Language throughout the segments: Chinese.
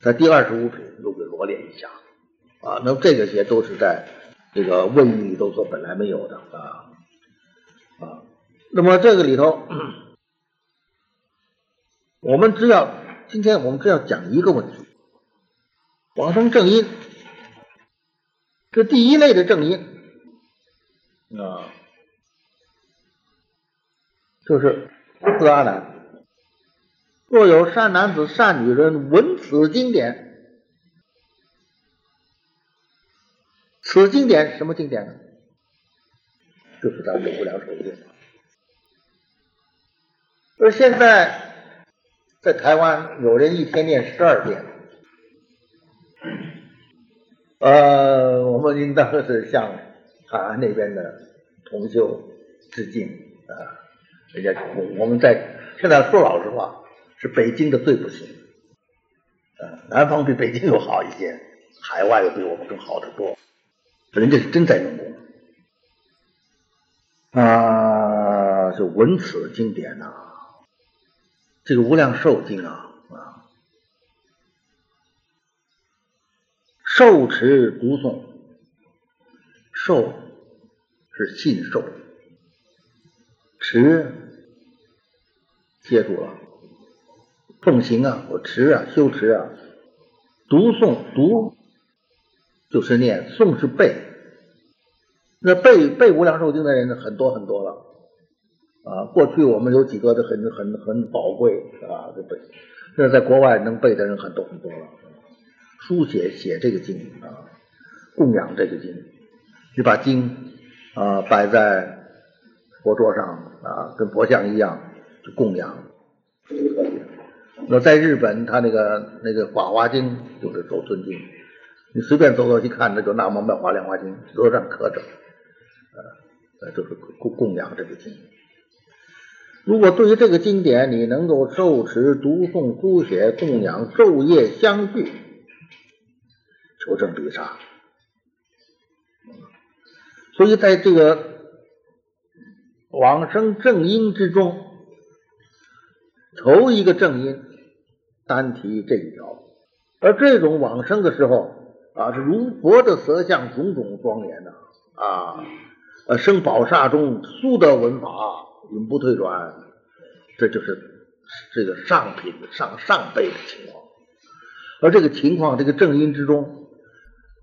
在第二十五品又给罗列一下啊。那么这个些都是在这个《问语》里头所本来没有的啊啊。那么这个里头，我们只要今天我们只要讲一个问题：往生正因。这第一类的正因啊，就是四阿难。若有善男子、善女人闻此经典，此经典什么经典呢？就是咱们的无量寿经。而现在在台湾，有人一天念十二遍。呃，我们应当是向海岸那边的同修致敬啊！人家我们在现在说老实话，是北京的最不行，呃，南方比北京又好一些，海外又比我们更好得多，人家是真在用功啊！就闻此经典呐，这个《无量寿经》啊啊。受持读诵，受是信受，持接住了，奉行啊，我持啊，修持啊，读诵读就是念，诵是背，那背背无量寿经的人很多很多了啊。过去我们有几个都很很很宝贵啊，这背，现在在国外能背的人很多很多了。书写写这个经啊，供养这个经，你把经啊摆在佛桌上啊，跟佛像一样去供养。那在日本，他那个那个《法华经》就是走尊经，你随便走走去看，那就《南无妙华莲华经》桌上刻着，呃，就是供供养这个经。如果对于这个经典，你能够受持、读诵、书写、供养，昼夜相续。求证必杀，所以在这个往生正因之中，头一个正因单提这一条，而这种往生的时候啊，是如佛的色相，种种庄严呐啊，呃，生宝刹中，速得闻法，永不退转，这就是这个上品上上辈的情况，而这个情况，这个正因之中。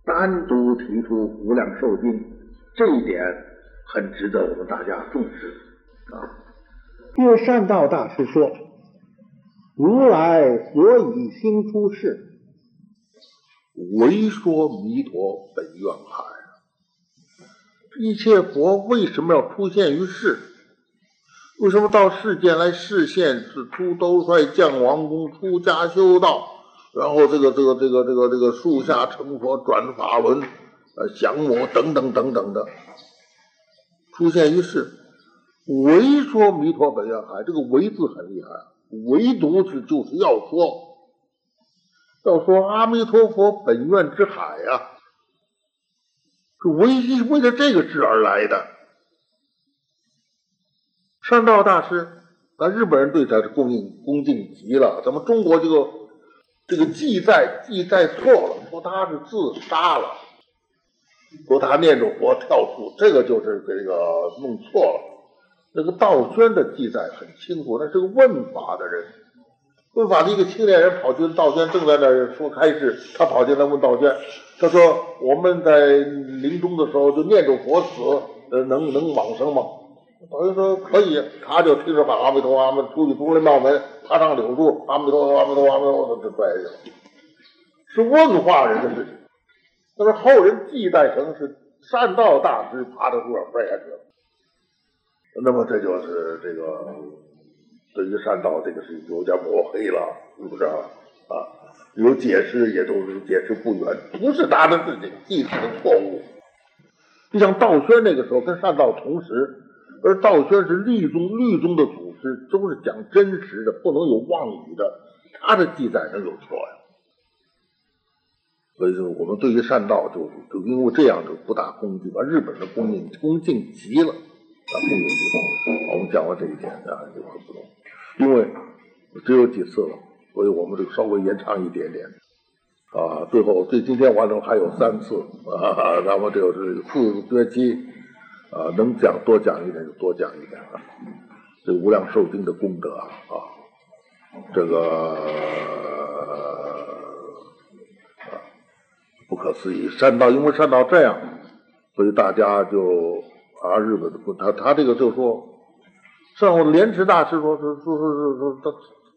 单独提出《无量寿经》，这一点很值得我们大家重视啊。因为善道大师说：“如来所以兴出世，为说弥陀本愿海。一切佛为什么要出现于世？为什么到世间来示现？是出兜率、降王宫、出家修道。”然后这个这个这个这个这个树下成佛转法轮，呃降魔等等等等的出现于世，唯说弥陀本愿海，这个唯字很厉害，唯独是就是要说，要说阿弥陀佛本愿之海呀，是唯一为了这个事而来的。善道大师，那日本人对他是恭敬恭敬极了，咱们中国这个。这个记载记载错了，说他是自杀了，说他念着佛跳树，这个就是这个弄错了。那个道宣的记载很清楚，那是个问法的人，问法的一个青年人跑去道宣正在那儿说开示，他跑进来问道宣，他说我们在临终的时候就念着佛死，呃，能能往生吗？道宣说可以，他就听着把阿弥陀佛，出去出来庙门。爬上柳树，阿弥陀佛，阿弥陀佛，阿弥陀佛，就拽下去了。是问话人的事情，那么后人记载成是善道大师爬到树上拽下去了。那么这就是这个对于善道这个事情有点抹黑了，是不是啊？啊，有解释也都是解释不远，不是他的事情，记载的错误。就像道宣那个时候跟善道同时，而道宣是律宗律宗的祖。师都是讲真实的，不能有妄语的。他的记载能有错呀？所以说，我们对于善道，就就因为这样就不大恭敬，把日本的恭敬恭敬极了啊，恭敬极了。我们讲完这一点啊，就很不同，因为只有几次了，所以我们这个稍微延长一点点。啊，最后对今天完成还有三次啊，那么就是四学期啊，能讲多讲一点就多讲一点啊。这无量寿经的功德啊，这个啊不可思议。善道因为善道这样，所以大家就啊日本的不他他这个就说，像我莲池大师说说说说说说他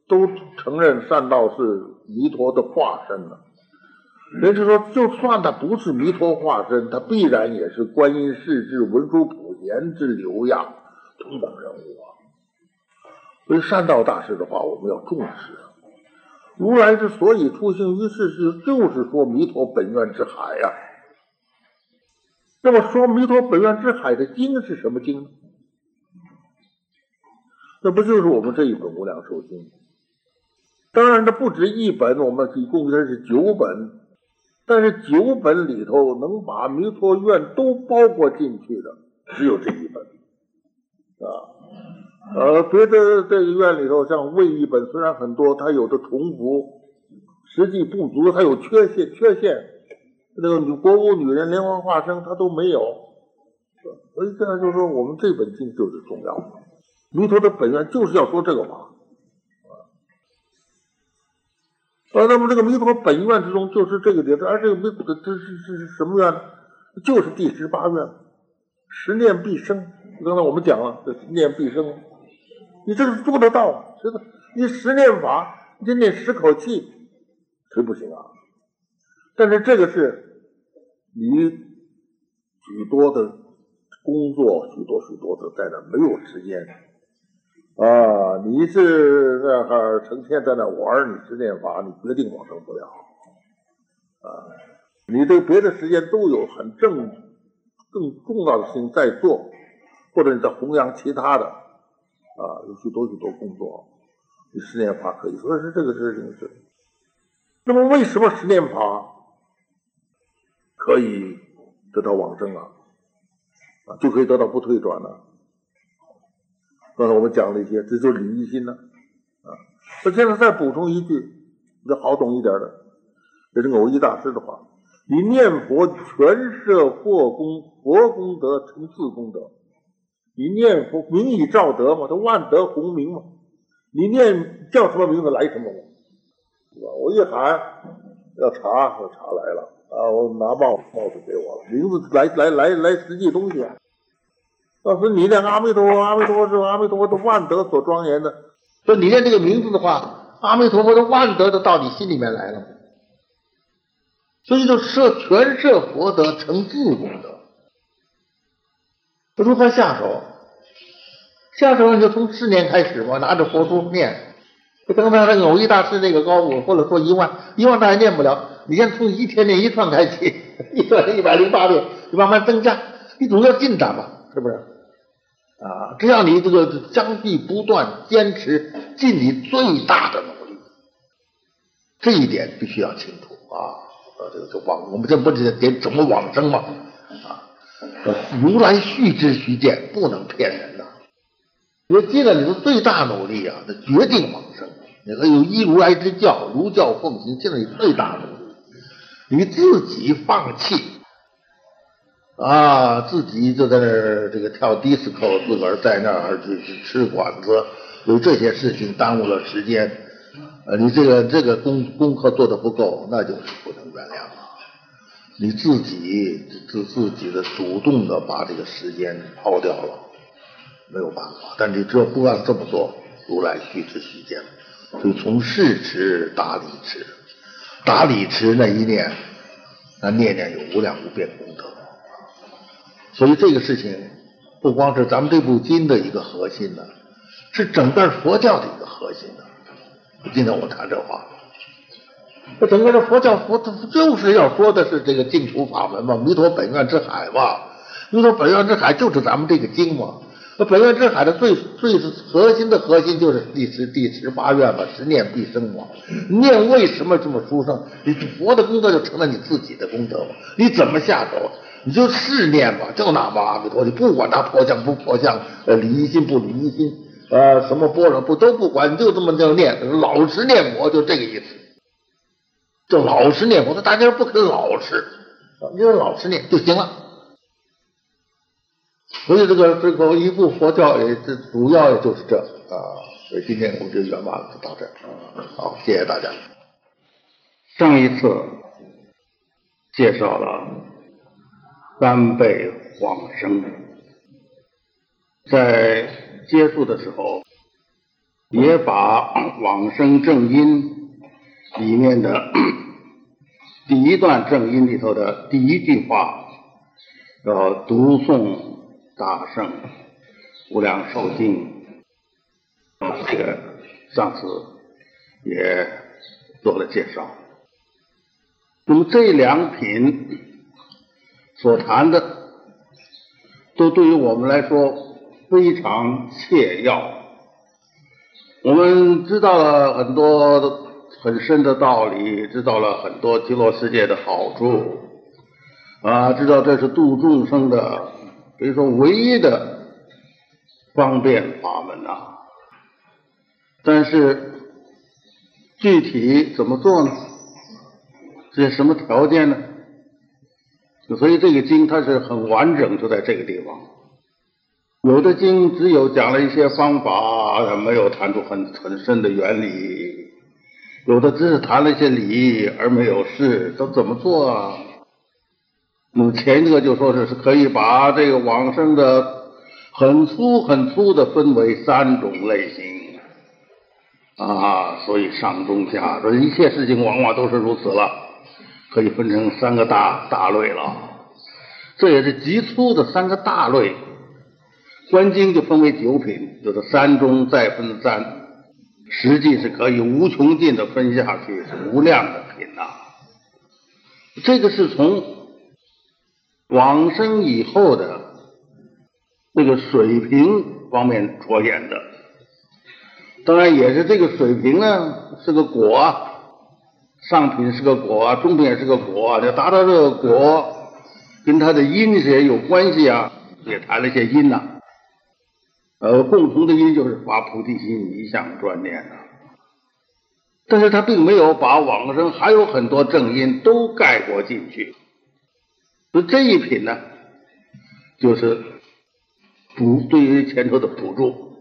都承认善道是弥陀的化身了。人家说，就算他不是弥陀化身，他必然也是观音世至、文殊普贤之流呀，同等人物啊。所以善道大师的话，我们要重视。如来之所以出行于世，是就是说弥陀本愿之海呀。那么说弥陀本愿之海的经是什么经呢？那不就是我们这一本《无量寿经》？当然，这不止一本，我们一共这是九本。但是九本里头能把弥陀愿都包括进去的，只有这一本啊。呃，别的这个院里头，像魏一本，虽然很多，它有的重复，实际不足，它有缺陷，缺陷。那个女国务女人莲花化身，他都没有。所以现在就是说，我们这本经就是重要的。弥陀的本愿就是要说这个话。啊，那么这个弥陀本愿之中就是这个点，而这个弥陀这是是是什么愿？就是第十八愿，十念必生。刚才我们讲了，这十念必生。你这是做得到，是的。你十念法，你念十口气，谁不行啊？但是这个是你许多的工作，许多许多的在那没有时间啊。你是那哈成天在那玩，你十念法，你决定往生不了啊。你对别的时间都有很正更重要的事情在做，或者你在弘扬其他的。啊，有许多许多工作，你十念法可以说是这个事情是。那么为什么十念法可以得到往生啊？啊，就可以得到不退转了？刚才我们讲了一些，这就是礼仪心呢。啊，那现在再补充一句，这好懂一点的，这是偶一大师的话：你念佛全摄佛功，佛功德成自功德。你念佛名以照德嘛，他万德洪名嘛。你念叫什么名字来什么嘛，是吧？我一喊要茶，说茶来了啊，我拿帽帽子给我了，名字来来来来实际东西。要是你念阿弥陀佛，阿弥陀佛是阿弥陀佛的万德所庄严的，说你念这个名字的话，阿弥陀佛的万德都到你心里面来了，所以就摄全摄佛德成自功德。如何下手？下手你就从四年开始嘛，拿着佛珠念。就刚才那个偶一大师那个高度，或者说一万，一万大也念不了。你先从一天天一串开始，一串一百零八遍，你慢慢增加，你总要进展嘛，是不是？啊，只要你这个将必不断坚持，尽你最大的努力，这一点必须要清楚啊。呃，这个就往我们这不是点怎么往生嘛？啊，如来续之须见，不能骗人。你尽了你的最大努力啊，那决定往生。你还有一如来之教，如教奉行，尽了你最大努力，你自己放弃啊，自己就在那儿这个跳迪斯科，自个儿在那儿去去吃馆子，有这些事情耽误了时间，呃，你这个这个功功课做的不够，那就是不能原谅了。你自己自自己的主动的把这个时间抛掉了。没有办法，但你只要不按这么做，如来须知须见，就从事持打理持，打理持那一念，那念念有无量无边功德。所以这个事情不光是咱们这部经的一个核心呢，是整个佛教的一个核心呢。今天我谈这话，这整个的佛教佛就是要说的是这个净土法门嘛，弥陀本愿之海嘛，弥陀本愿之海就是咱们这个经嘛。那本愿之海的最最核心的核心就是第十第十八愿嘛，十念必生嘛。念为什么这么殊胜？你佛的功德就成了你自己的功德嘛。你怎么下手？你就试念嘛，就那么阿弥陀，你不管他破相不破相，呃，离心不离心，呃，什么般若不都不管，你就这么叫念，老实念佛就这个意思。就老实念。佛，那大家不肯老实，你就老实念就行了。所以这个这个一部佛教也这主要也就是这啊。所以今天我们就圆满了，到这啊。好，谢谢大家。上一次介绍了三辈往生，在结束的时候也把 往生正因里面的 第一段正音里头的第一句话，要读诵大圣无量寿经，这个上次也做了介绍。那么这两品所谈的，都对于我们来说非常切要。我们知道了很多很深的道理，知道了很多极乐世界的好处，啊，知道这是度众生的，所以说唯一的方便法门呐。但是具体怎么做呢？这什么条件呢？所以这个经它是很完整，就在这个地方。有的经只有讲了一些方法，没有谈出很很深的原理；有的只是谈了一些理，而没有事，都怎么做啊？那么前一个就说是是可以把这个往生的很粗很粗的分为三种类型啊，所以上中下，这一切事情往往都是如此了。可以分成三个大大类了，这也是极粗的三个大类。观经就分为九品，就是三中再分三，实际是可以无穷尽的分下去，是无量的品呐。这个是从往生以后的那个水平方面着眼的，当然也是这个水平呢是个果。上品是个果，中品也是个果，要达到这个果，跟它的因也有关系啊，也谈了些因呐。呃，共同的因就是发菩提心，一向专念呐。但是他并没有把往生还有很多正因都概括进去，那这一品呢，就是补对于前头的补助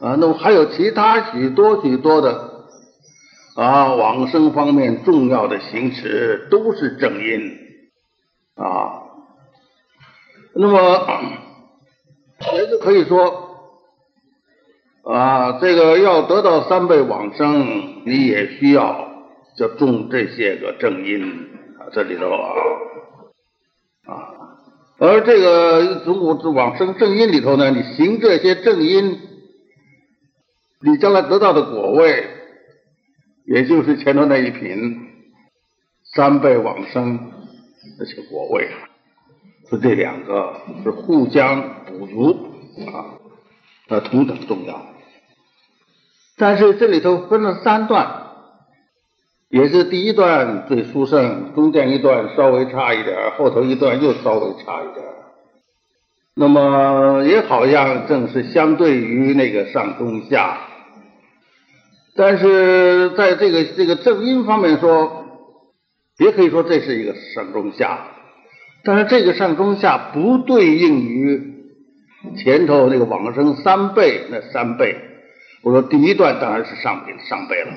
啊。那么还有其他许多许多的。啊，往生方面重要的行持都是正因啊。那么也就可以说啊，这个要得到三倍往生，你也需要就种这些个正因啊，这里头啊。而这个如果往生正因里头呢，你行这些正因，你将来得到的果位。也就是前头那一品三倍往生这些果位，是这两个是互相补足啊，呃同等重要。但是这里头分了三段，也是第一段最殊胜，中间一段稍微差一点，后头一段又稍微差一点。那么也好像正是相对于那个上中下。但是在这个这个正音方面说，也可以说这是一个上中下，但是这个上中下不对应于前头那个往生三倍那三倍。我说第一段当然是上倍上倍了，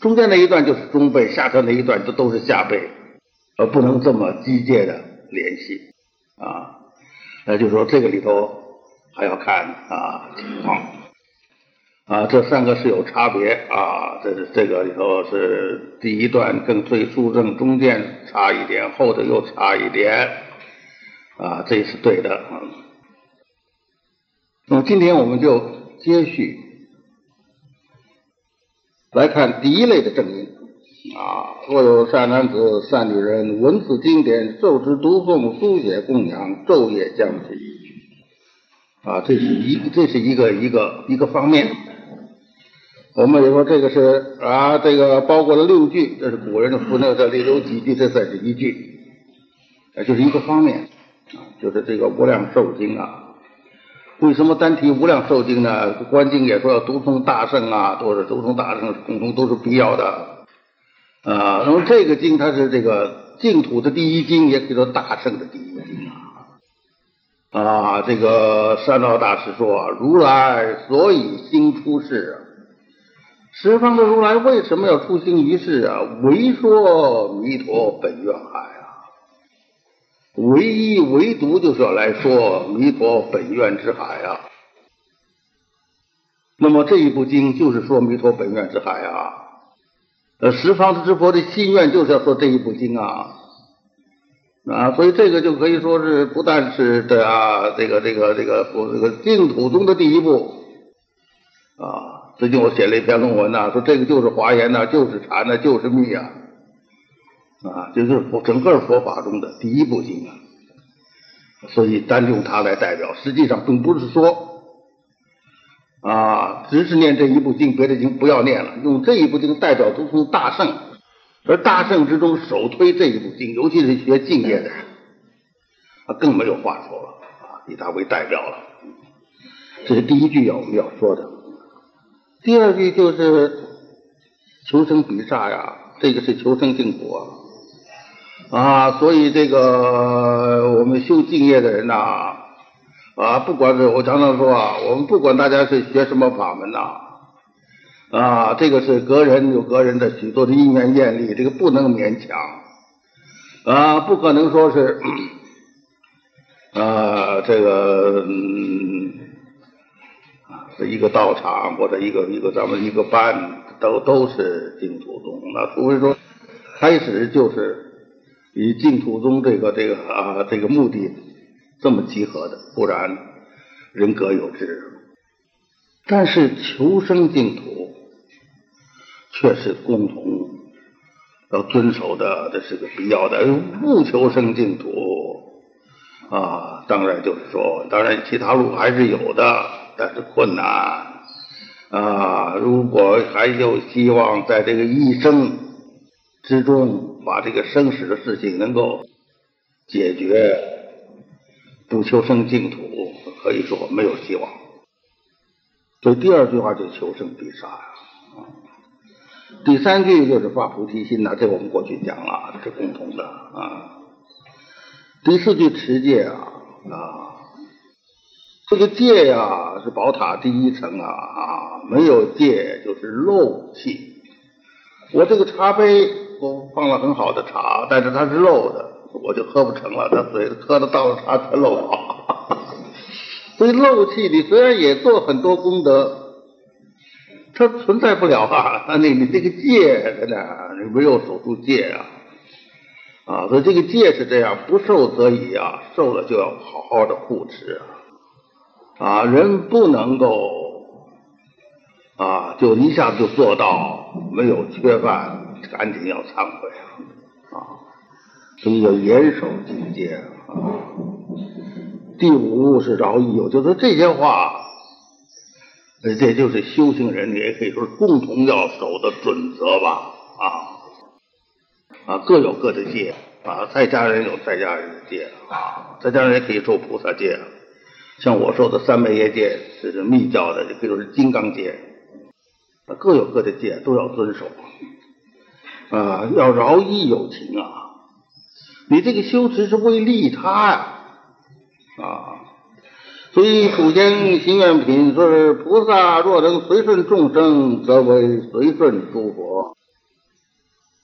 中间那一段就是中背，下头那一段都都是下背，而不能这么机械的联系啊。那就说这个里头还要看啊情况。啊，这三个是有差别啊，这是这个里头是第一段更最殊正，中间差一点，后头又差一点，啊，这是对的。那么今天我们就接续来看第一类的正音啊，若有善男子、善女人闻此经典，受持读诵、书写供养，昼夜将持啊，这是一这是一个一个一个方面。我们也说这个是啊，这个包括了六句，这是古人的符那这里有几句，这算是一句，啊，就是一个方面啊，就是这个无量寿经啊。为什么单提无量寿经呢？观经也说要读诵大圣啊，都是读诵大圣，共同都是必要的。啊，那么这个经它是这个净土的第一经，也可以说大圣的第一经啊。啊，这个山道大师说，如来所以兴出世啊，十方的如来为什么要出兴于世啊？唯说弥陀本愿海，唯一唯独就是要来说弥陀本愿之海啊。那么这一部经就是说弥陀本愿之海啊。呃，十方之佛的心愿就是要说这一部经啊，啊，所以这个就可以说是不但是的啊，这个这个这个我这个净土宗的第一步啊。最近我写了一篇论文呐，说这个就是华严呐，就是禅呐，就是密啊，啊，就是佛整个佛法中的第一部经啊。所以单用它来代表，实际上并不是说。啊，只是念这一部经，别的经不要念了，用这一部经代表诸宗大圣，而大圣之中首推这一部经，尤其是学净业的，啊，更没有话说了啊，以他为代表了。这是第一句要我们要说的。第二句就是求生比萨呀，这个是求生净土啊，啊，所以这个我们修净业的人呐。啊，不管是我常常说啊，我们不管大家是学什么法门呐，啊，这个是个人有个人的许多的因缘业力，这个不能勉强，啊，不可能说是，啊，这个嗯，一个道场或者一个一个咱们一个班都都是净土宗，那除非说开始就是以净土宗这个这个啊这个目的。这么集合的，不然人各有志。但是求生净土却是共同要遵守的，这是个必要的。不求生净土啊，当然就是说，当然其他路还是有的，但是困难啊。如果还有希望在这个一生之中把这个生死的事情能够解决。不求生净土，可以说没有希望。所以第二句话就求生必杀呀。第三句就是发菩提心呐，这我们过去讲了，是共同的啊。第四句持戒啊啊，这个戒呀是宝塔第一层啊啊，没有戒就是漏气。我这个茶杯我放了很好的茶，但是它是漏的。我就喝不成了，那嘴喝的倒了茶才漏好。所以漏气，你虽然也做很多功德，它存在不了啊。那你你这个戒在哪？你没有守住戒啊啊！所以这个戒是这样，不受则已啊，受了就要好好的护持啊啊！人不能够啊，就一下子就做到没有缺饭赶紧要忏悔啊啊！所以要严守境界啊。第五是饶益，就是这些话，这就是修行人也可以说共同要守的准则吧啊啊，各有各的戒啊，在家人有在家人的戒啊，在家人也可以受菩萨戒，像我受的三昧耶戒是密教的，也可以说是金刚戒，各有各的戒，都要遵守啊，要饶益有情啊。你这个修持是为利他呀，啊，所以祖先心愿品说是菩萨若能随顺众生，则为随顺诸佛；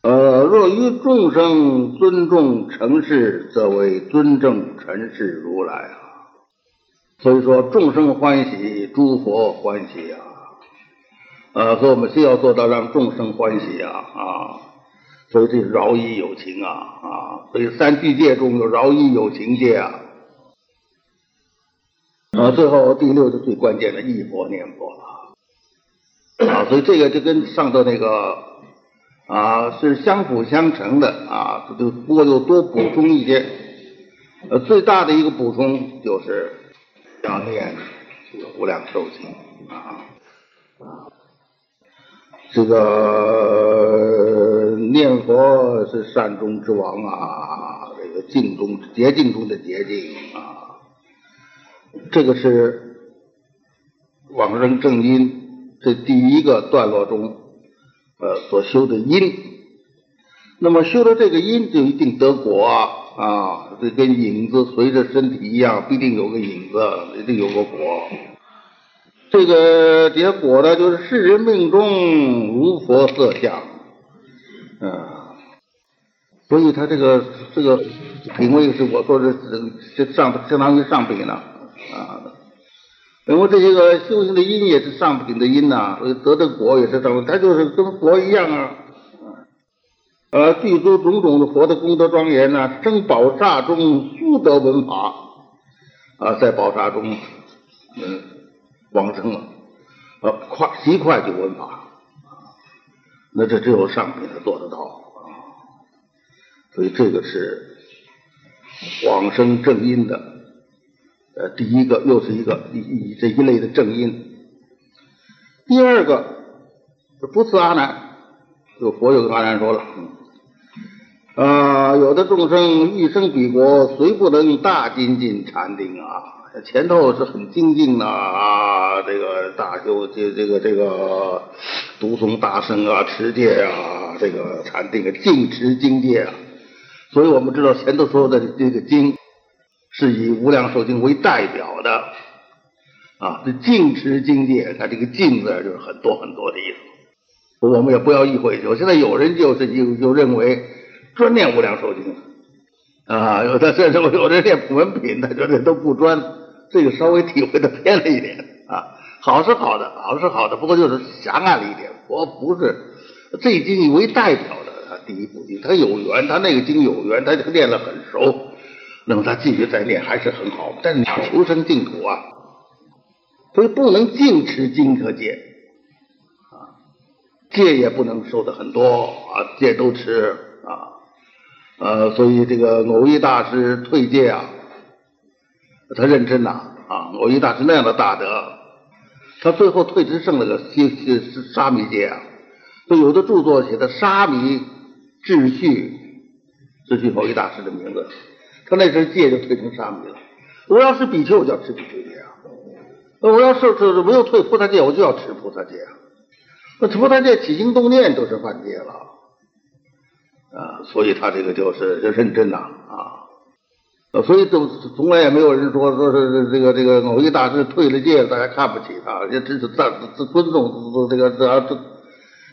呃，若于众生尊重成事，则为尊正尘世如来啊。所以说众生欢喜，诸佛欢喜啊，呃，所以我们需要做到让众生欢喜啊啊。所以这饶益有情啊啊！所以三聚戒中有饶益有情戒啊啊！最后第六是最关键的忆佛念佛了啊！所以这个就跟上头那个啊是相辅相成的啊，就不过就多补充一些。呃，最大的一个补充就是要念这个无量寿经啊啊。这个念佛是善终之王啊，这个净中洁净中的洁净啊，这个是往生正因这第一个段落中呃所修的因那么修了这个因，就一定得果啊！这跟影子随着身体一样，必定有个影子，一定有个果。这个结果呢，就是世人命中如佛色相，啊，所以他这个这个品位是我说是这上相当于上品了啊。因为这些个修行的因也是上品的因呐，所以得的果也是上品，他就是跟佛一样啊。呃，具足种种的佛的功德庄严呢，生宝刹中速得闻法啊，在宝刹中嗯往生了，呃快极快就闻法，那这只有上品才做得到啊。所以这个是往生正因的呃第一个，又是一个以这一类的正因。第二个不似阿难，就佛有跟阿难说了。啊，有的众生欲生彼国，虽不能大精进禅定啊。前头是很精进的啊，这个大修这这个这个读诵大圣啊，持戒啊，这个禅定啊，净持经戒啊。所以我们知道前头说的这个经是以无量寿经为代表的啊。这净持经戒，它这个净字就是很多很多的意思。我们也不要意会，我现在有人就是就就认为。专念无量寿经啊，有的甚至有的念普门品，他觉得都不专，这个稍微体会的偏了一点啊。好是好的，好是好的，不过就是狭隘了一点。我不是这经为代表的啊，第一部经他有缘，他那个经有缘，他就念了很熟，那么他继续再念还是很好。但是你求生净土啊，所以不能净持经可戒啊，戒也不能受的很多啊，戒都持啊。呃，所以这个偶一大师退戒啊，他认真呐啊，偶一大师那样的大德，他最后退职剩了个西西沙弥戒啊。就有的著作写的沙弥秩序，秩序佛一大师的名字，他那身戒就退成沙弥了。我要是比丘，我就要持比丘戒啊。那我要是是没有退菩萨戒，我就要持菩萨戒啊。那菩萨戒起心动念都是犯戒了。啊，所以他这个就是就认真呐啊，所以都从来也没有人说说是这个这个某一大师退了戒，大家看不起他，也只是赞尊尊重这个这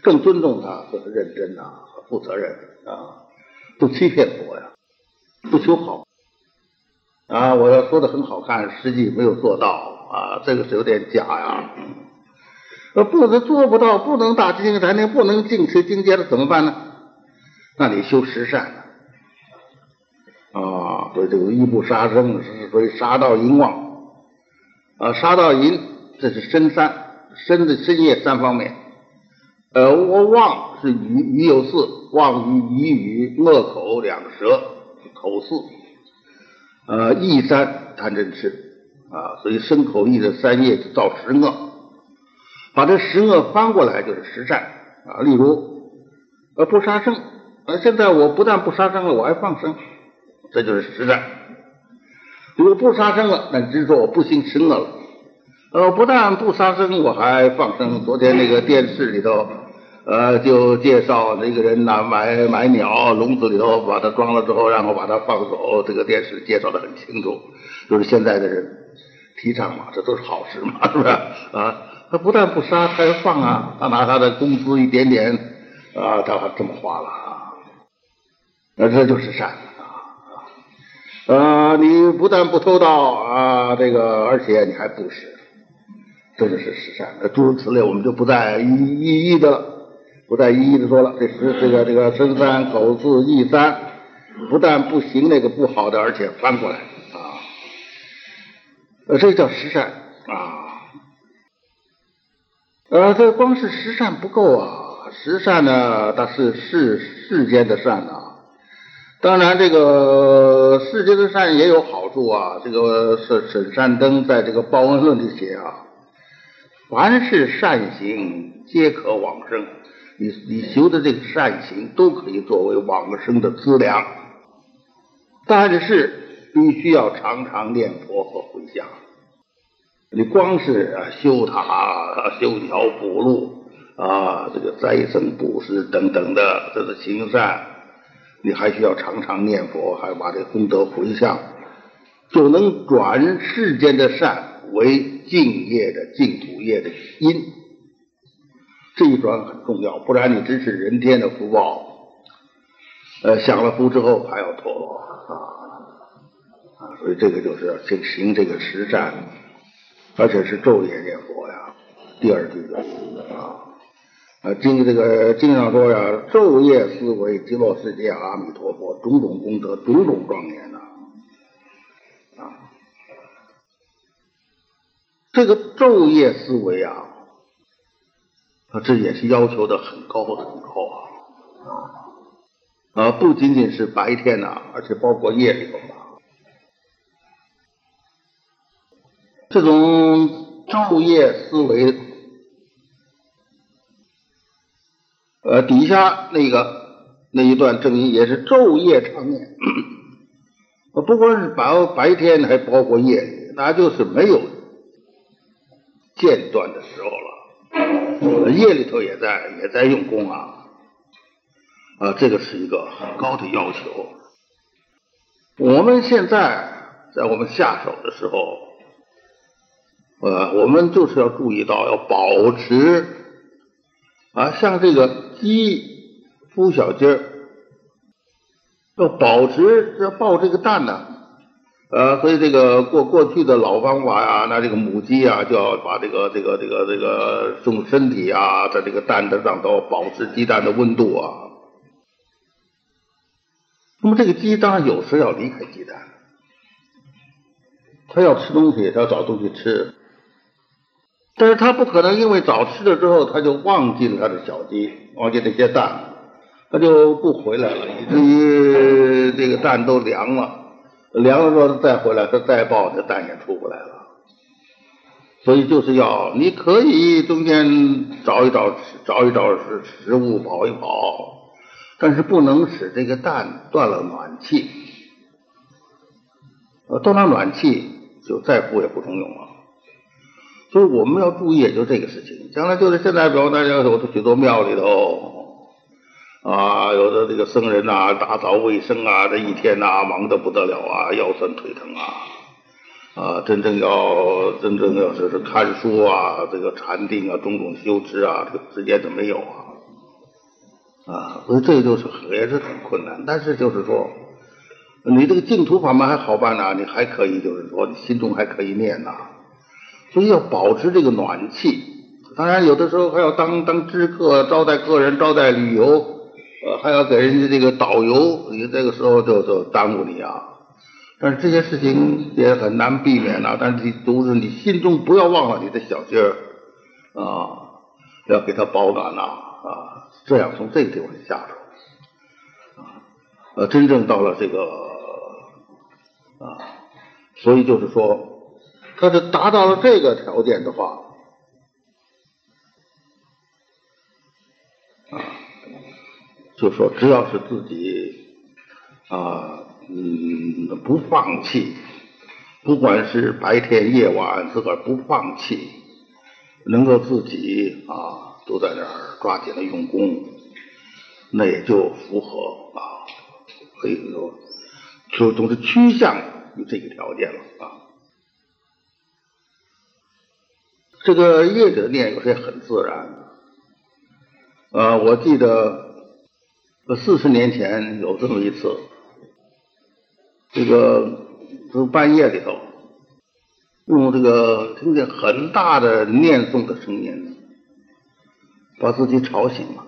更尊重他，就是认真呐，负责任啊，不欺骗我呀，不求好啊，我要说的很好看，实际没有做到啊，这个是有点假呀，呃，不能做不到，不能大精禅定，不能净持精戒了，怎么办呢？那得修十善，所以这个一不杀生是所以杀盗淫妄啊，杀盗淫这是身三身的身业三方面，呃，我妄是鱼，鱼有四，妄语语语恶口两舌口四，呃，意三贪嗔痴。啊，所以身口意的三业造十恶，把这十恶翻过来就是十善。啊，例如呃不杀生。而现在我不但不杀生了，我还放生，这就是实战。如果不杀生了，那只是说我不行吃恶了。呃，不但不杀生，我还放生。昨天那个电视里头，呃，就介绍那个人呐，买买鸟笼子里头把它装了之后，然后把它放走。这个电视介绍的很清楚，就是现在的人提倡嘛，这都是好事嘛，是不是啊？他不但不杀，他还放啊，他拿他的工资一点点啊，他这么花了。那这就是善啊！你不但不偷盗啊，这个而且你还布施，这就是实善。诸如此类，我们就不再一一一的了，不再一一的说了。这十这个这个身三口四意三，不但不行那个不好的，而且翻过来啊，呃，这叫实善啊。呃，这光是实善不够啊，实善呢，它是世世间的善啊。当然，这个世间的善也有好处啊。这个沈沈善登在这个《报恩论》里写啊，凡是善行皆可往生。你你修的这个善行都可以作为往生的资粮，但是必须要常常念佛和回向。你光是修塔、修桥补路啊，这个斋僧布施等等的，这是行善。你还需要常常念佛，还把这功德回向，就能转世间的善为净业的净土业的因。这一转很重要，不然你只是人天的福报，呃，享了福之后还要堕落啊啊！所以这个就是要行行这个实战，而且是昼夜念佛呀。第二句的啊。啊，经这个经上说呀，昼夜思维极乐世界阿弥陀佛，种种功德，种种庄严呐！啊，这个昼夜思维啊，啊，这也是要求的很高很高啊！啊，不仅仅是白天呐，而且包括夜里头啊，这种昼夜思维。呃，底下那个那一段正音也是昼夜长念，不光是白白天，还包括夜里，那就是没有间断的时候了。夜里头也在也在用功啊，啊，这个是一个很高的要求。我们现在在我们下手的时候，呃，我们就是要注意到要保持啊，像这个。鸡孵小鸡儿，要保持要抱这个蛋呢，呃，所以这个过过去的老方法呀，那这个母鸡啊，就要把这个这个这个这个用身体啊，在这个蛋的上头保持鸡蛋的温度啊。那么这个鸡当然有时要离开鸡蛋，它要吃东西，它要找东西吃。但是他不可能因为早吃了之后，他就忘记了他的小鸡，忘记那些蛋，他就不回来了，以至于这个蛋都凉了，凉了之后他再回来，他再抱，这蛋也出不来了。所以就是要，你可以中间找一找，找一找食食物跑一跑，但是不能使这个蛋断了暖气，呃，断了暖气就再孵也不中用了。所以我们要注意，也就这个事情。将来就是现在，比如大家有的许多庙里头啊，有的这个僧人呐，打扫卫生啊，这一天呐，忙得不得了啊，腰酸腿疼啊，啊，真正要真正要是是看书啊，这个禅定啊，种种修持啊，这个时间都没有啊，啊，所以这就是也是很困难。但是就是说，你这个净土法门还好办呐，你还可以就是说，你心中还可以念呐。所以要保持这个暖气，当然有的时候还要当当知客，招待客人，招待旅游，呃，还要给人家这个导游，你这个时候就就耽误你啊。但是这些事情也很难避免呐。但是你都是你心中不要忘了你的小鸡儿啊，要给他保暖呐啊，这样从这个地方下手啊，呃，真正到了这个啊，所以就是说。他是达到了这个条件的话，啊，就说只要是自己啊，嗯，不放弃，不管是白天夜晚，自个儿不放弃，能够自己啊都在那儿抓紧了用功，那也就符合啊，可以说就总是趋向于这个条件了。这个业者念有些很自然，呃，我记得四十年前有这么一次，这个是半夜里头，用这个听见很大的念诵的声音，把自己吵醒了。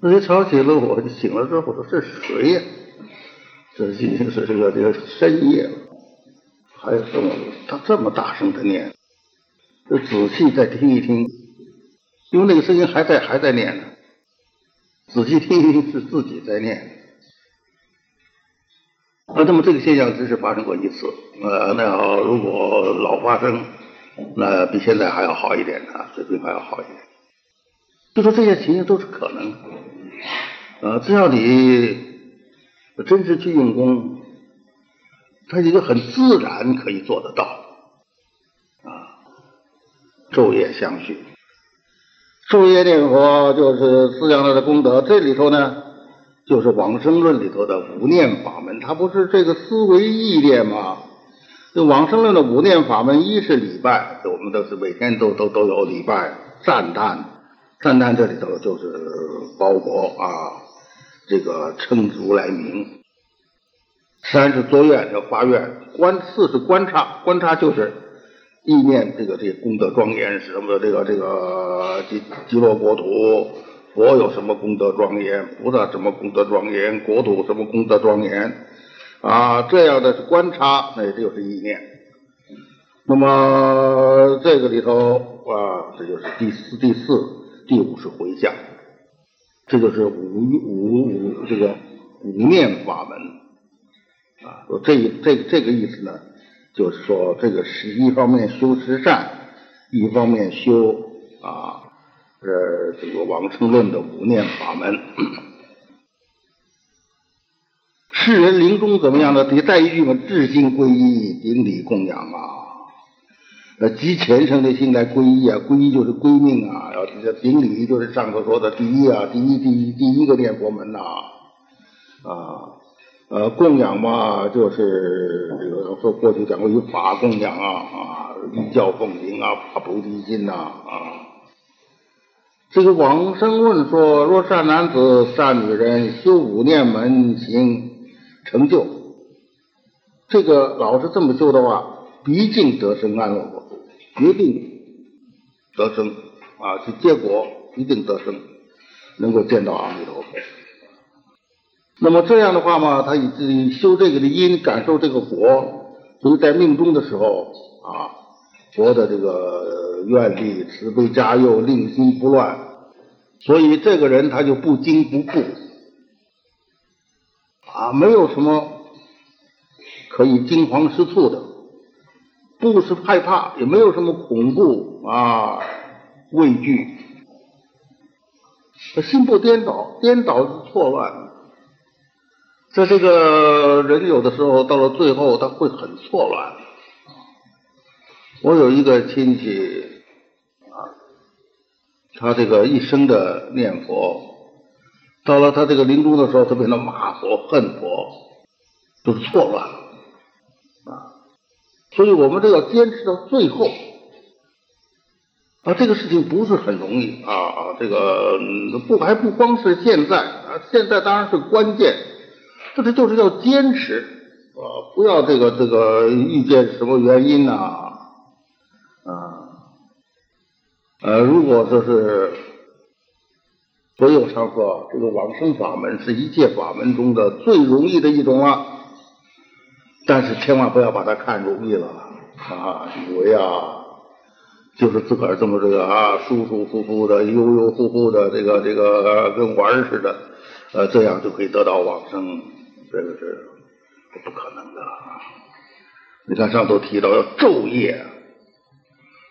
自己吵醒了，我醒了之后，我说这是谁呀？这已经是这个这个深夜了。还有这么他这么大声的念，就仔细再听一听，因为那个声音还在还在念呢。仔细听一听是自己在念。啊，那么这个现象只是发生过一次，呃，那好如果老发生，那比现在还要好一点啊，水平还要好一点。就说这些情形都是可能，呃，只要你真是去用功。它一个很自然可以做得到啊，昼夜相续，昼夜念佛就是思想他的功德。这里头呢，就是往生论里头的五念法门，它不是这个思维意念吗？这往生论的五念法门，一是礼拜，我们都是每天都都都有礼拜赞叹，赞叹这里头就是包括啊，这个称如来名。三是作愿，叫发愿；观四是观察，观察就是意念这个这个功德庄严是什么？这个这个极极乐国土。佛有什么功德庄严？菩萨什么功德庄严？国土什么功德庄严？啊，这样的观察，那就是意念。那么这个里头啊，这就是第四、第四、第五是回向，这就是五五五这个五念法门啊。说这这这个意思呢，就是说这个是一方面修十善，一方面修啊。是这个往生论的五念法门。世人临终怎么样呢？得再一句嘛，至心皈依，顶礼供养啊，呃，极虔诚的心来皈依啊，皈依就是归命啊，要这顶礼就是上头说的第一啊，第一第一第一个念佛门呐，啊，呃，供养嘛，就是这个说过去讲过有法供养啊，啊，依教奉行啊，发菩提心呐，啊。这个往生论说：若善男子、善女人修五念门行成就，这个老是这么修的话，必定得生安乐国，决定得生啊！这结果一定得生，能够见到阿弥陀佛。那么这样的话嘛，他以自己修这个的因，感受这个果，所以在命中的时候啊，佛的这个。愿力慈悲加佑，令心不乱，所以这个人他就不惊不怖。啊，没有什么可以惊慌失措的，不是害怕，也没有什么恐怖啊畏惧，心不颠倒，颠倒是错乱，在这个人有的时候到了最后他会很错乱。我有一个亲戚啊，他这个一生的念佛，到了他这个临终的时候，他变成骂佛、恨佛，就是错乱了啊。所以我们都要坚持到最后啊。这个事情不是很容易啊啊，这个不还不光是现在啊，现在当然是关键，这个就是要坚持啊，不要这个这个遇见什么原因呐。啊，呃，如果说是所有常说这个往生法门是一切法门中的最容易的一种了，但是千万不要把它看容易了啊！以为啊，就是自个儿这么这个啊，舒舒服服的、悠悠乎乎的，这个这个跟玩儿似的，呃，这样就可以得到往生，这个是不可能的。你看上头提到要昼夜。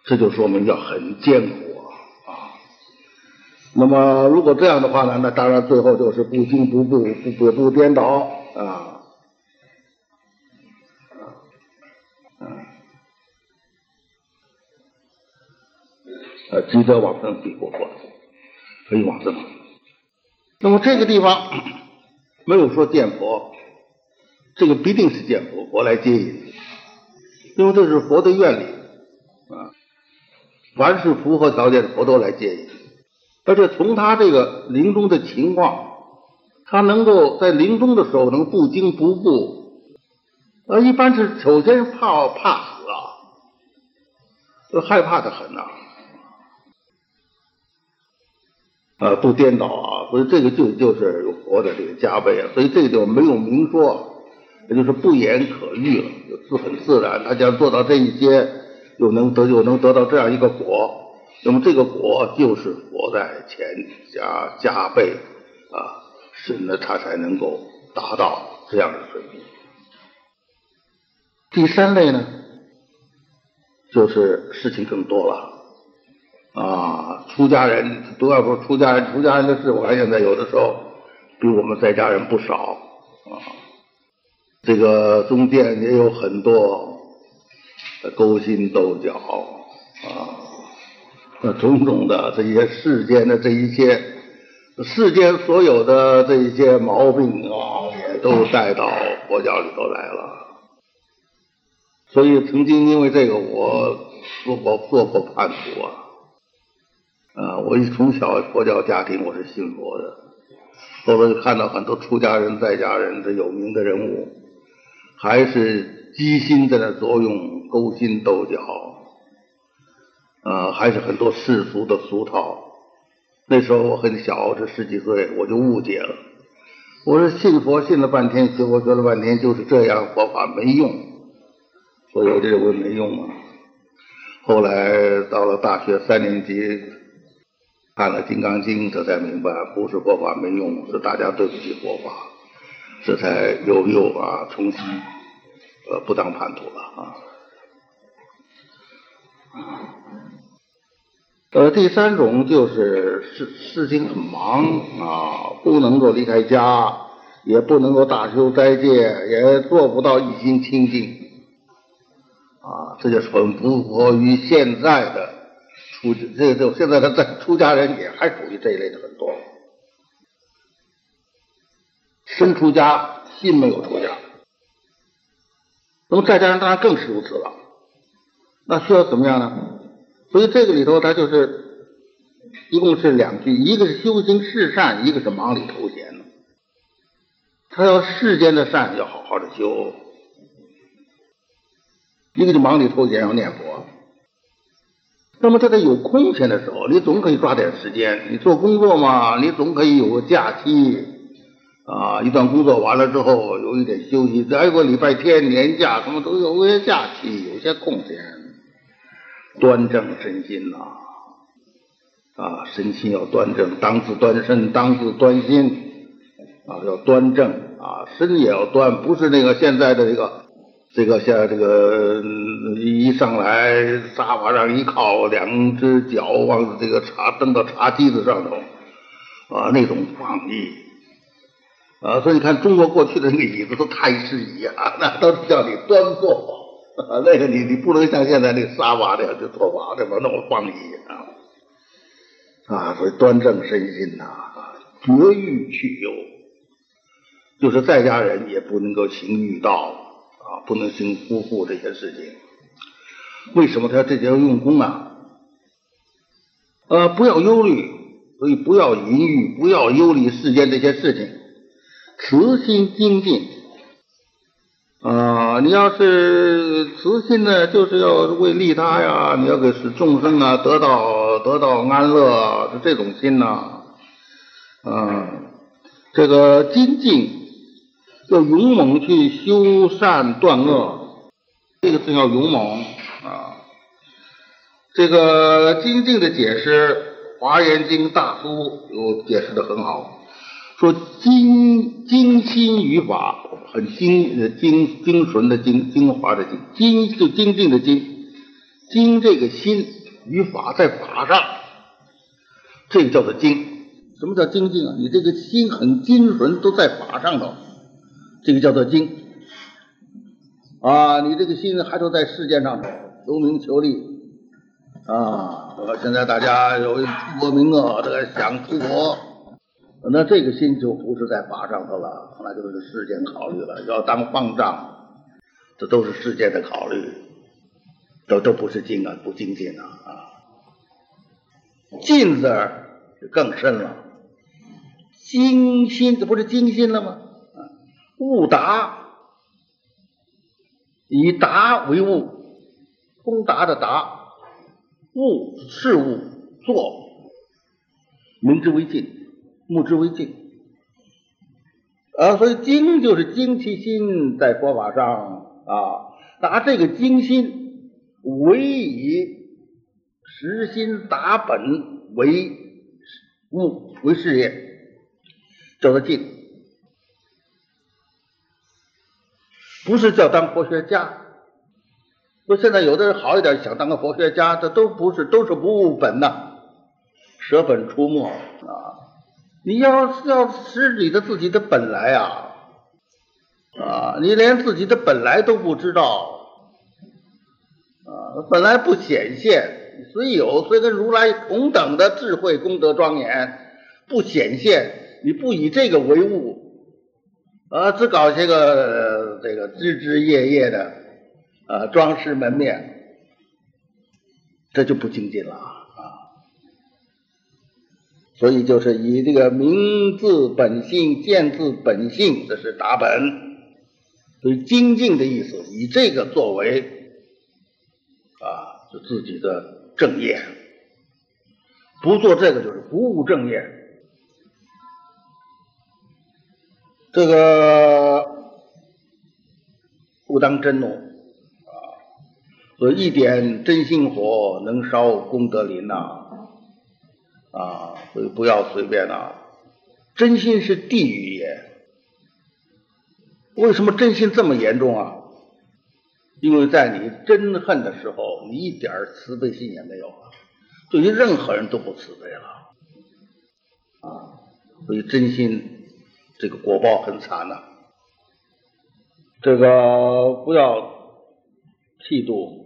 这就说明要很艰苦啊！那么如果这样的话呢，那当然最后就是不惊不怖，不不不颠倒啊啊呃，积德往生必过，可以往生。那么这个地方没有说见佛，这个必定是见佛，佛来接引，因为这是佛的愿力啊。凡是符合条件的佛都来接引，而且从他这个临终的情况，他能够在临终的时候能不惊不怖，呃，一般是首先怕怕死啊，都害怕的很呐，不颠倒啊，所以这个就就是有佛的这个加倍啊，所以这个就没有明说，也就是不言可喻了，就很自然，他将做到这一些。又能得又能得到这样一个果，那么这个果就是佛在前加加倍啊，使得他才能够达到这样的水平。第三类呢，就是事情更多了啊，出家人都要说出家人，出家人的事，我看现在有的时候比我们在家人不少啊，这个中间也有很多。勾心斗角啊，那种种的这些世间的这一切世间所有的这一些毛病啊，也都带到佛教里头来了。所以曾经因为这个，我做过做过叛徒啊。啊，我一从小佛教家庭，我是信佛的。后来看到很多出家人、在家人的有名的人物，还是机心在那作用，勾心斗角，啊，还是很多世俗的俗套。那时候我很小，这十几岁，我就误解了。我说信佛信了半天，学佛学了半天，就是这样佛法没用，所以我就认为没用嘛。后来到了大学三年级，看了《金刚经》，这才明白不是佛法没用，是大家对不起佛法，这才又又啊重新呃不当叛徒了啊。呃，第三种就是事事情很忙啊，不能够离开家，也不能够大修斋戒，也做不到一心清净啊，这就是很符合于现在的出这这现在他在出家人也还属于这一类的很多，身出家心没有出家，那么在家人当然更是如此了，那需要怎么样呢？所以这个里头，它就是一共是两句，一个是修行世善，一个是忙里偷闲。他要世间的善要好好的修，一个就忙里偷闲要念佛。那么他在有空闲的时候，你总可以抓点时间。你做工作嘛，你总可以有个假期啊，一段工作完了之后有一点休息，再有个礼拜天年假，什么都有些假期，有些空闲。端正身心呐，啊，身心要端正，当自端身，当自端心，啊，要端正啊，身也要端，不是那个现在的这个这个像这个一上来沙发上一靠，两只脚往这个茶蹬到茶几子上头，啊，那种放逸，啊，所以你看中国过去的那个椅子都太师椅啊，那都是叫你端坐。啊，那个你你不能像现在那沙发的就坐法的嘛那么放逸啊啊，所以端正身心呐，绝欲去忧，就是在家人也不能够行欲道不能行辜负这些事情。为什么他这要用功啊？呃，不要忧虑，所以不要淫欲，不要忧虑世间这些事情，慈心精进。啊，你要是慈心呢，就是要为利他呀，你要给使众生啊得到得到安乐，是这种心呐。啊，这个精进要勇猛去修善断恶，这个字叫勇猛啊。这个精进的解释，《华严经》大书有解释的很好。说精精心于法，很精精精纯的精精华的精精就精进的精精这个心于法在法上，这个叫做精。什么叫精进啊？你这个心很精纯，都在法上头，这个叫做精啊。你这个心还都在世界上头求名求利啊。现在大家有出国名额，这个想出国。那这个心就不是在法上头了，那就是世间考虑了。要当方丈，这都是世间的考虑，都都不是精啊，不精进啊啊！进字就更深了，精心这不是精心了吗？悟达，以达为悟，通达的达，物事物做，明之为进。目之为镜啊，所以精就是精其心在佛法上啊，拿这个精心为以实心达本为物为事业，叫做静，不是叫当佛学家。说现在有的人好一点，想当个佛学家，这都不是，都是不务本呐，舍本出没啊。你要要识你的自己的本来啊，啊，你连自己的本来都不知道，啊，本来不显现，虽有虽跟如来同等的智慧功德庄严，不显现，你不以这个为物，啊，只搞些个这个枝枝叶叶的啊装饰门面，这就不精进了啊。所以就是以这个明字本性，见字本性，这是打本。所以精进的意思，以这个作为啊，就自己的正业。不做这个就是不务正业。这个当真怒啊，所以一点真心火能烧功德林呐啊，所以不要随便呐。真心是地狱也。为什么真心这么严重啊？因为在你真恨的时候，你一点慈悲心也没有了。对于任何人都不慈悲了，啊，所以真心这个果报很惨呐。这个不要嫉妒，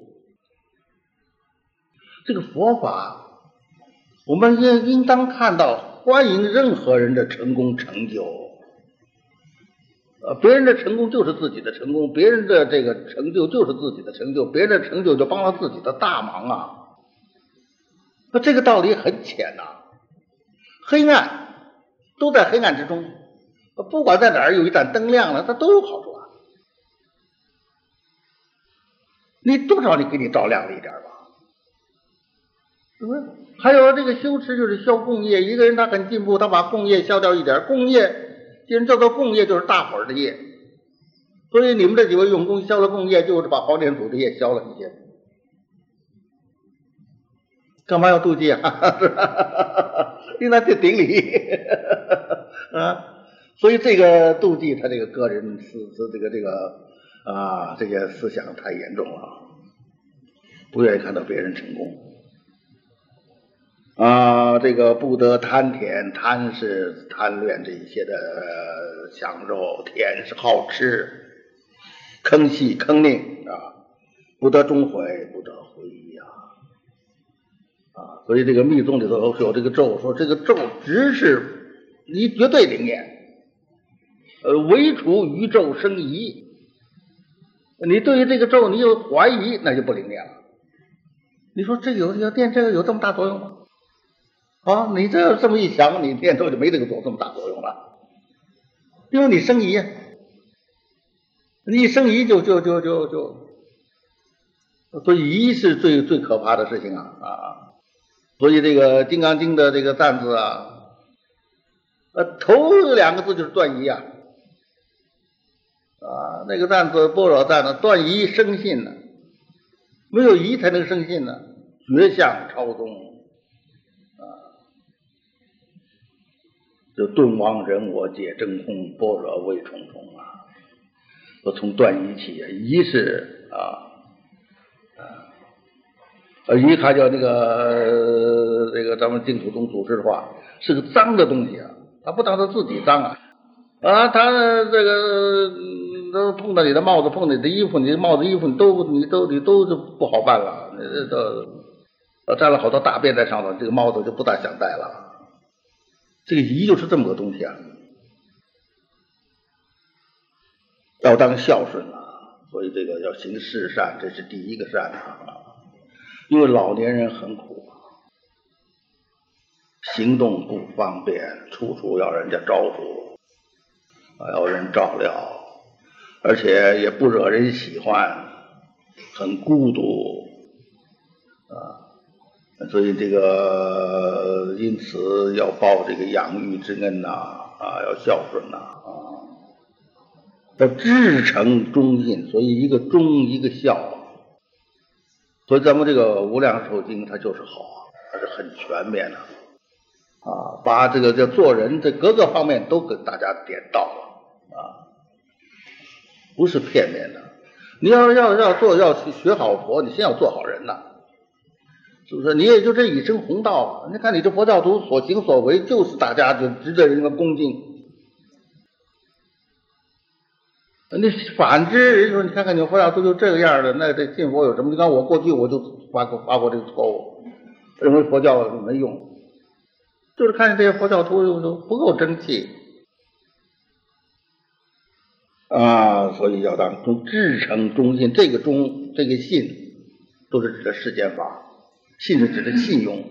这个佛法，我们应应当看到，欢迎任何人的成功成就。呃，别人的成功就是自己的成功，别人的这个成就就是自己的成就，别人的成就就帮了自己的大忙啊。那这个道理很浅呐，黑暗都在黑暗之中，不管在哪儿有一盏灯亮了，它都有好处你多少你给你照亮了一点吧，是不是？还有这个修持就是消共业，一个人他很进步，他把共业消掉一点，共业既然叫做共业，就是大伙儿的业，所以你们这几位用功消了共业，就是把黄连祖的业消了一些。干嘛要妒忌啊？应该去顶礼 啊！所以这个妒忌，他这个个人是是这个这个啊，这些思想太严重了，不愿意看到别人成功啊。这个不得贪甜，贪是贪恋这一些的享受，甜是好吃，坑戏坑佞啊，不得终悔，不得回忆啊。啊，所以这个密宗里头有这个咒，说这个咒只是你绝对灵验，呃，唯除于咒生疑。你对于这个咒你有怀疑，那就不灵验了。你说这有有念这个有这么大作用吗？啊，你这这么一想，你念咒就没这个做这么大作用了，因为你生疑，你一生疑就就就就就，所以疑是最最可怕的事情啊啊！所以这个《金刚经》的这个赞字啊，呃，头两个字就是断疑啊，那个赞字般若赞呢，断疑生信呢，没有疑才能生信呢，绝相超宗。啊，就顿忘人我解真空，般若味重重啊，我从断疑起，疑是啊。呃，一看叫那个这个咱们净土宗祖师的话，是个脏的东西啊，他不当他自己脏啊，啊，他这个都碰到你的帽子，碰到你的衣服，你的帽子衣服你都你都你都就不好办了，这都沾了好多大便在上头，这个帽子就不大想戴了。这个仪就是这么个东西啊，要当孝顺啊，所以这个要行世善，这是第一个善啊。因为老年人很苦，行动不方便，处处要人家招呼，要人照料，而且也不惹人喜欢，很孤独啊。所以这个因此要报这个养育之恩呐，啊，要孝顺呐，啊，要至诚忠信。所以一个忠，一个孝。所以咱们这个《无量寿经》它就是好，它是很全面的，啊，把这个叫做人的各个方面都给大家点到了，啊，不是片面的。你要要要做要去学好佛，你先要做好人呐，是不是？你也就这一身红道，你看你这佛教徒所行所为，就是大家就值得人家恭敬。那反之，人说你看看你佛教徒就这个样的，那这信佛有什么？你看我过去我就犯过犯过这个错误，认为佛教没用，就是看见这些佛教徒都不够争气啊，所以要当中至诚忠信。这个忠，这个信，都是指的世间法，信是指的信用，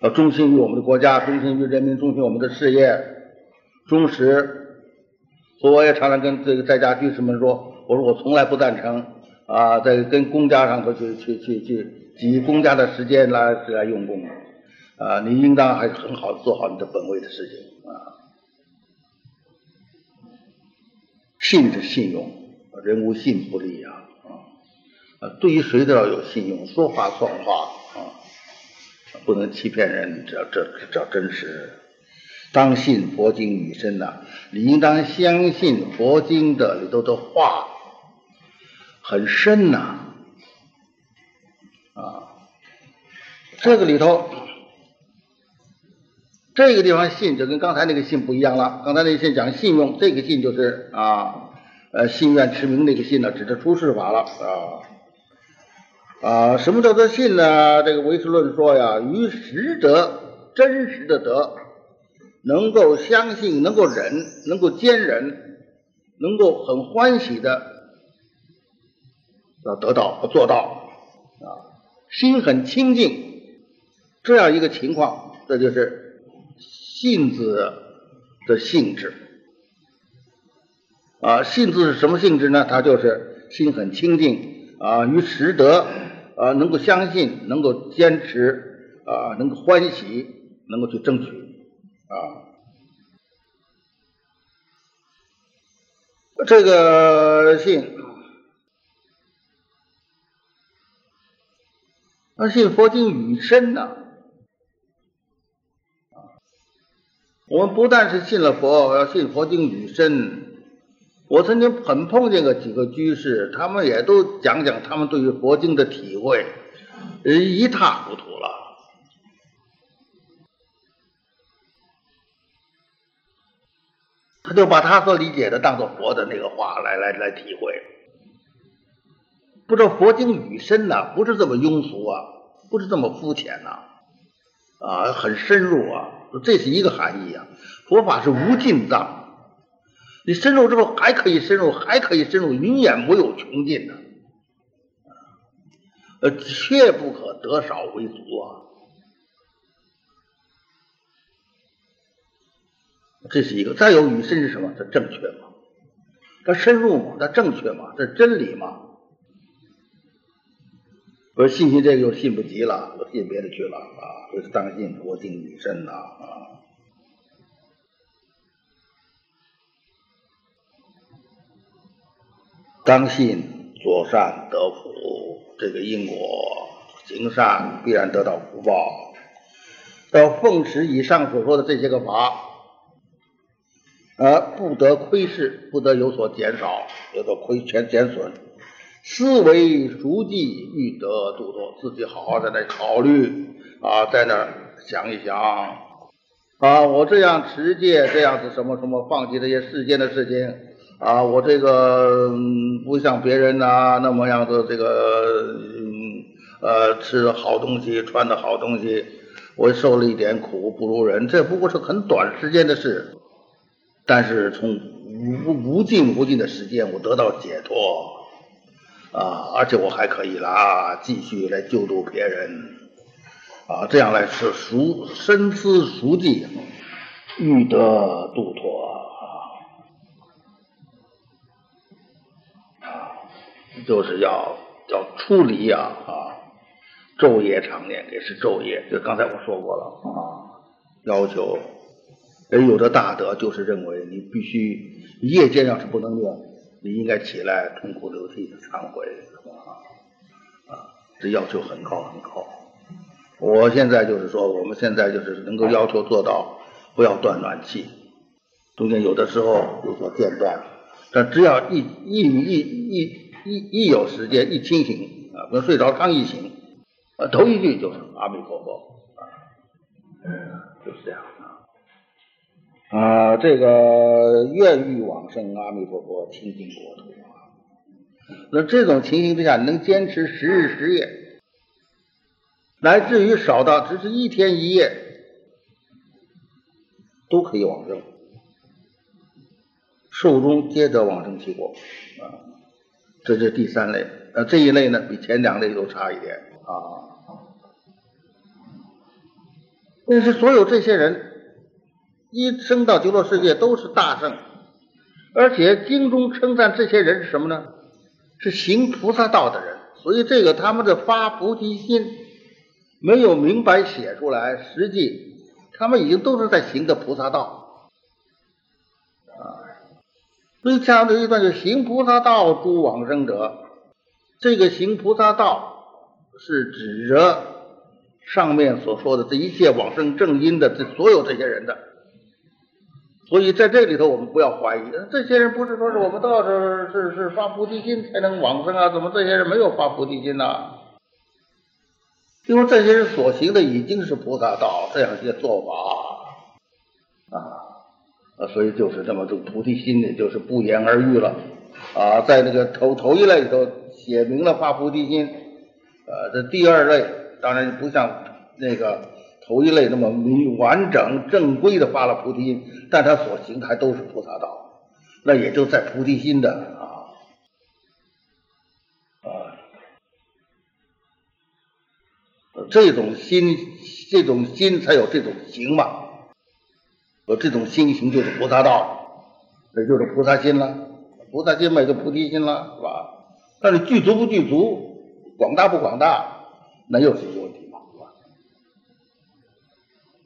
要忠心于我们的国家，忠心于人民，忠心我们的事业，忠实。所以我也常常跟这个在家居士们说，我说我从来不赞成啊，在跟公家上头去去去去挤公家的时间来来用功。啊，你应当还是很好做好你的本位的事情啊。信是信用，人无信不立啊啊！对于谁都要有信用，说话算话啊，不能欺骗人，这这这叫真实。当信佛经语深呐，你应当相信佛经的里头的话很深呐啊，这个里头。这个地方信就跟刚才那个信不一样了。刚才那个信讲信用，这个信就是啊，呃，信愿持名那个信呢，指的出世法了啊啊。什么叫做信呢？这个唯识论说呀，于实德真实的德，能够相信，能够忍，能够坚忍，能够很欢喜的要得到和做到啊，心很清净，这样一个情况，这就是。信字的性质啊，信字是什么性质呢？它就是心很清净啊，于实德啊，能够相信，能够坚持啊，能够欢喜，能够去争取啊。这个信，那信佛经语深呐。我们不但是信了佛，要信佛经语深。我曾经很碰见过几个居士，他们也都讲讲他们对于佛经的体会，一塌糊涂了。他就把他所理解的当做佛的那个话来来来体会，不知道佛经语深呐，不是这么庸俗啊，不是这么肤浅呐，啊，很深入啊。这是一个含义啊！佛法是无尽藏，你深入之后还可以深入，还可以深入，永远没有穷尽的，呃，切不可得少为足啊！这是一个。再有语深是什么？它正确吗？它深入吗？它正确吗？这真理吗？我说信信这个又信不及了，我信别的去了啊！就是当信佛经语深呐啊！当信做善得福，这个因果行善必然得到福报。要奉持以上所说的这些个法，而不得亏失，不得有所减少，有所亏全减损。思维熟记，欲得度脱，自己好好在那考虑啊，在那想一想啊，我这样持戒，这样子什么什么，放弃这些世间的事情啊，我这个不像别人呐那么样子这个呃吃的好东西，穿的好东西，我受了一点苦不如人，这不过是很短时间的事，但是从无无尽无尽的时间，我得到解脱。啊，而且我还可以啦，继续来救助别人，啊，这样来是熟深思熟计，欲得度脱啊，就是要要出离呀啊，昼夜常念也是昼夜，就刚才我说过了啊，要求人有的大德就是认为你必须夜间要是不能念。你应该起来痛哭流涕的忏悔，是吧？啊，这要求很高很高。我现在就是说，我们现在就是能够要求做到不要断暖气，中间有的时候有所间断，但只要一一一一一一有时间一清醒啊，跟睡着刚一醒，啊，头一句就是阿弥陀佛啊，就是这样。啊，这个愿欲往生，阿弥陀佛，清净国土啊。那这种情形之下，能坚持十日十夜，乃至于少到只是一天一夜，都可以往生，寿终皆得往生其国啊。这是第三类，呃，这一类呢比前两类都差一点啊。但是所有这些人一生到极乐世界都是大圣，而且经中称赞这些人是什么呢？是行菩萨道的人，所以这个他们的发菩提心没有明白写出来，实际他们已经都是在行的菩萨道啊。所以讲的一段就行菩萨道诸往生者，这个行菩萨道是指着上面所说的这一切往生正因的这所有这些人的。所以在这里头，我们不要怀疑，这些人不是说是我们都要是是是发菩提心才能往生啊？怎么这些人没有发菩提心呢？因为这些人所行的已经是菩萨道这样一些做法啊，所以就是这么种菩提心呢，就是不言而喻了啊。在那个头头一类里头写明了发菩提心，呃，这第二类当然不像那个。头一类那么明完整正规的发了菩提心，但他所行还都是菩萨道，那也就在菩提心的啊啊，这种心这种心才有这种行嘛，呃，这种心行就是菩萨道，也就是菩萨心了，菩萨心嘛就菩提心了，是吧？但是具足不具足，广大不广大，那又是一个问题。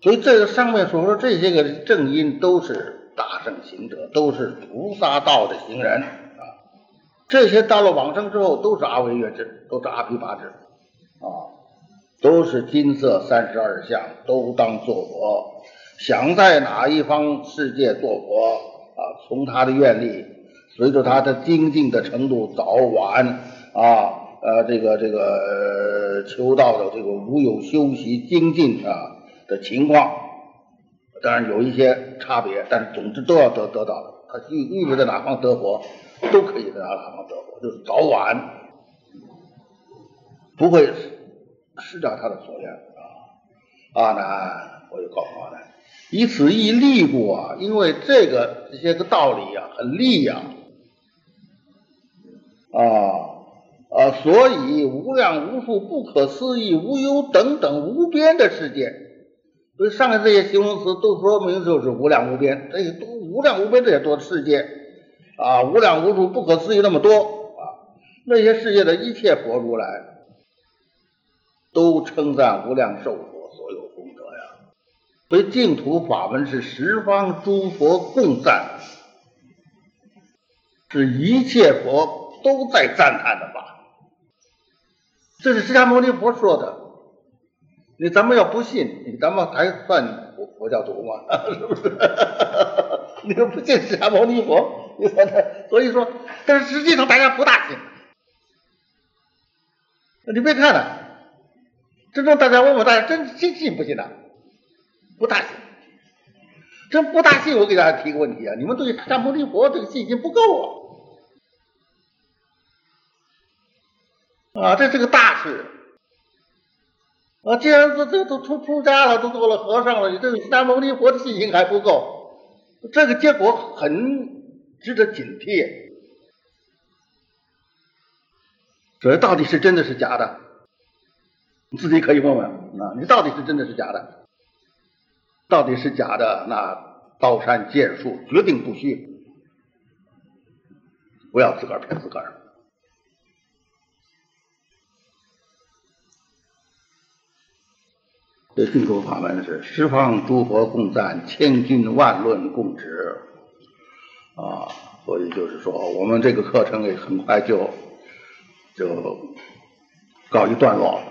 所以这个上面所说这些个正因都是大圣行者，都是菩萨道的行人啊。这些到了往生之后都是阿惟越智，都是阿毗跋致啊，都是金色三十二相，都当做佛。想在哪一方世界做佛啊？从他的愿力，随着他的精进的程度，早晚啊呃这个这个求道的这个无有修习精进啊。的情况，当然有一些差别，但是总之都要得得到的。他欲欲不在哪方得佛，都可以在哪方得佛，就是早晚不会失掉他的所愿啊。阿难，我就告诉阿难，以此意利过，因为这个这些个道理啊，很利呀，啊啊，所以无量无数、不可思议、无忧等等无边的世界。所以上面这些形容词都说明就是无量无边，这些都无量无边这些多世界啊，无量无数不可思议那么多啊，那些世界的一切佛如来都称赞无量寿佛所有功德呀。所以净土法门是十方诸佛共赞，是一切佛都在赞叹的法。这是释迦牟尼佛说的。你咱们要不信，你咱们还算佛佛教徒吗？是不是？你又不信释迦牟尼佛，你说他，所以说，但是实际上大家不大信。你别看了，真正大家问问大家，真真信不信呐？不大信，真不大信。我给大家提个问题啊，你们对释迦牟尼佛这个信心不够啊！啊，这是个大事。啊，既然这这都出出家了，都做了和尚了，你这个三牟尼佛的信心还不够，这个结果很值得警惕。这到底是真的是假的？你自己可以问问啊，你到底是真的是假的？到底是假的，那刀山剑树决定不虚，不要自个儿骗自个儿。这净土法门是十方诸佛共赞，千军万论共执啊，所以就是说，我们这个课程也很快就就告一段落。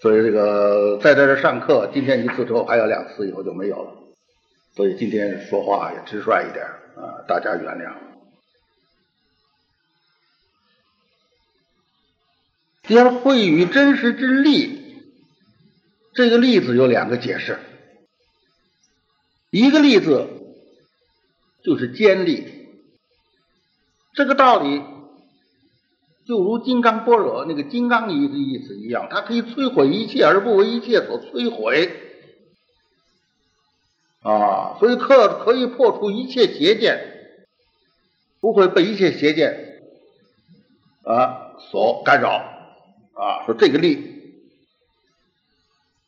所以这个在这儿上课，今天一次之后还有两次，以后就没有了。所以今天说话也直率一点啊，大家原谅。将会与真实之力。这个例子有两个解释，一个例子就是坚力，这个道理就如金刚般若那个金刚一的意思一样，它可以摧毁一切而不为一切所摧毁。啊，所以可可以破除一切邪见，不会被一切邪见啊所干扰啊。说这个力。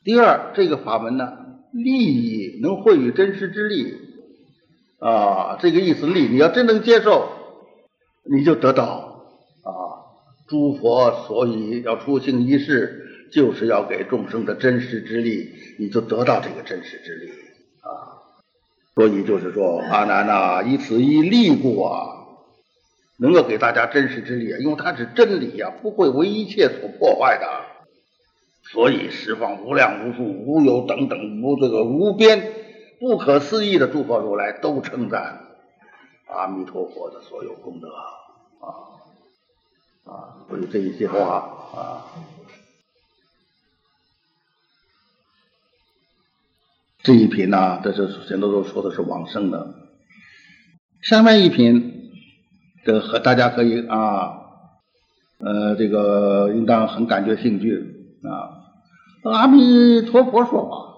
第二，这个法门呢，利益能会与真实之力啊，这个意思利，你要真能接受，你就得到啊。诸佛所以要出行一世，就是要给众生的真实之力，你就得到这个真实之力啊。所以就是说，阿难呐，以此一利故啊，能够给大家真实之力啊，因为它是真理呀，不会为一切所破坏的。所以十方无量无数无有等等无这个无边不可思议的诸佛如来都称赞阿弥陀佛的所有功德啊啊！所以这一些话啊，这一品呢，这是现在都说的是往生的。下面一品，这和大家可以啊，呃，这个应当很感觉兴趣啊。阿弥陀佛说法。